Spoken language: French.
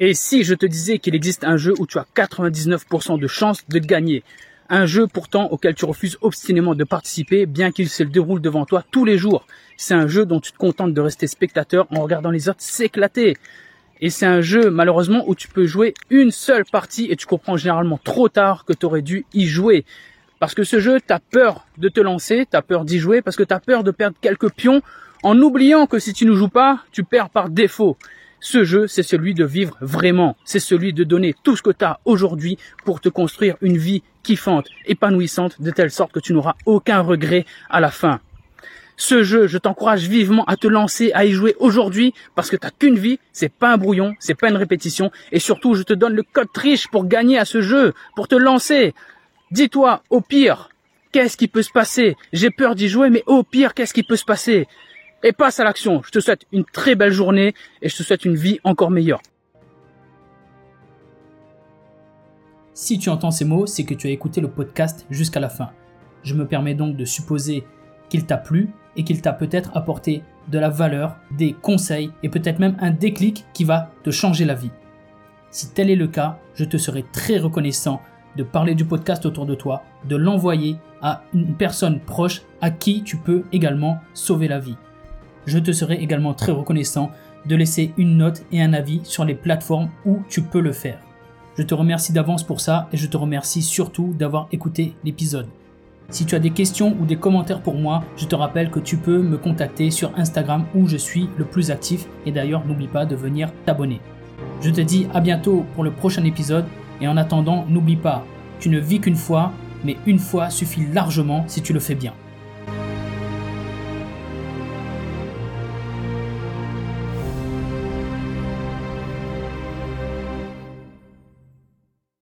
et si je te disais qu'il existe un jeu où tu as 99% de chances de gagner un jeu pourtant auquel tu refuses obstinément de participer, bien qu'il se déroule devant toi tous les jours. C'est un jeu dont tu te contentes de rester spectateur en regardant les autres s'éclater. Et c'est un jeu malheureusement où tu peux jouer une seule partie et tu comprends généralement trop tard que tu aurais dû y jouer. Parce que ce jeu, tu as peur de te lancer, tu as peur d'y jouer, parce que tu as peur de perdre quelques pions en oubliant que si tu ne joues pas, tu perds par défaut. Ce jeu, c'est celui de vivre vraiment. C'est celui de donner tout ce que tu as aujourd'hui pour te construire une vie kiffante, épanouissante, de telle sorte que tu n'auras aucun regret à la fin. Ce jeu, je t'encourage vivement à te lancer, à y jouer aujourd'hui, parce que t'as qu'une vie, c'est pas un brouillon, c'est pas une répétition, et surtout, je te donne le code triche pour gagner à ce jeu, pour te lancer. Dis-toi, au pire, qu'est-ce qui peut se passer? J'ai peur d'y jouer, mais au pire, qu'est-ce qui peut se passer? Et passe à l'action. Je te souhaite une très belle journée et je te souhaite une vie encore meilleure. Si tu entends ces mots, c'est que tu as écouté le podcast jusqu'à la fin. Je me permets donc de supposer qu'il t'a plu et qu'il t'a peut-être apporté de la valeur, des conseils et peut-être même un déclic qui va te changer la vie. Si tel est le cas, je te serai très reconnaissant de parler du podcast autour de toi, de l'envoyer à une personne proche à qui tu peux également sauver la vie je te serai également très reconnaissant de laisser une note et un avis sur les plateformes où tu peux le faire. Je te remercie d'avance pour ça et je te remercie surtout d'avoir écouté l'épisode. Si tu as des questions ou des commentaires pour moi, je te rappelle que tu peux me contacter sur Instagram où je suis le plus actif et d'ailleurs n'oublie pas de venir t'abonner. Je te dis à bientôt pour le prochain épisode et en attendant n'oublie pas, tu ne vis qu'une fois, mais une fois suffit largement si tu le fais bien.